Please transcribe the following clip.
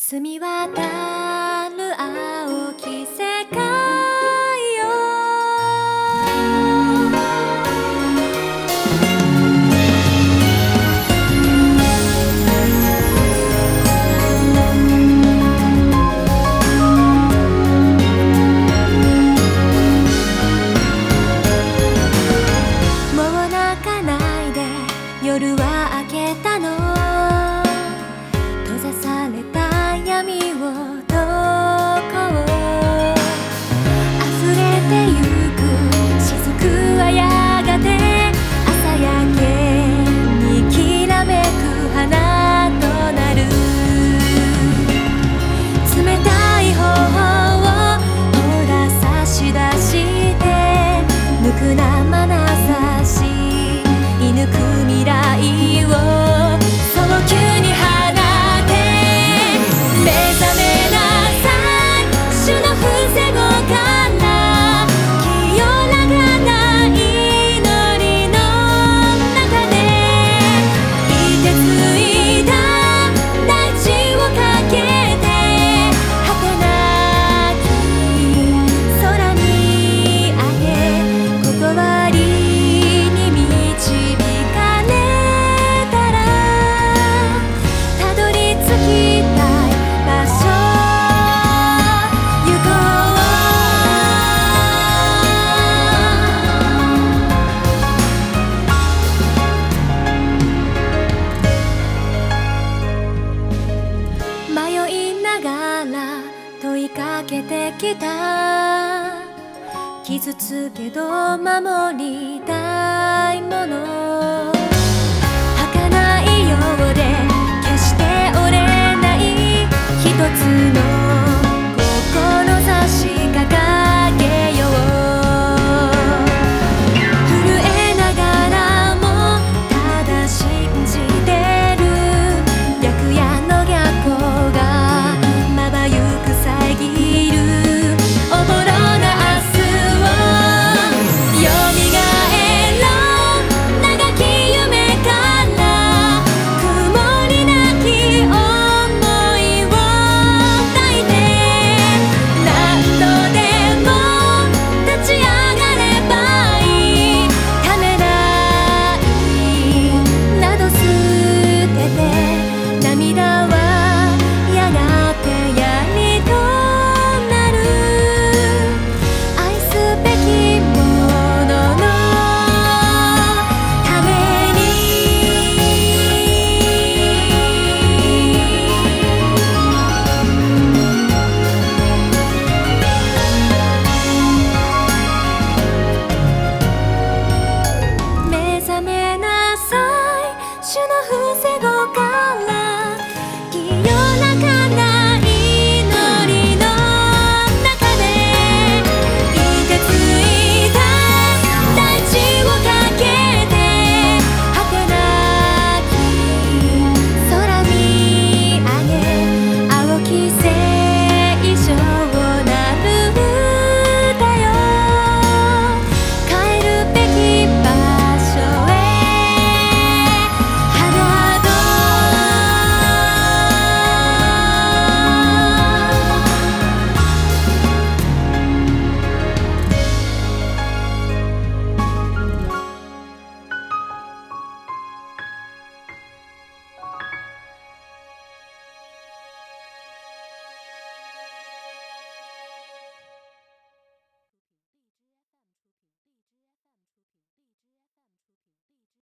澄み渡傷つけど守りたいもの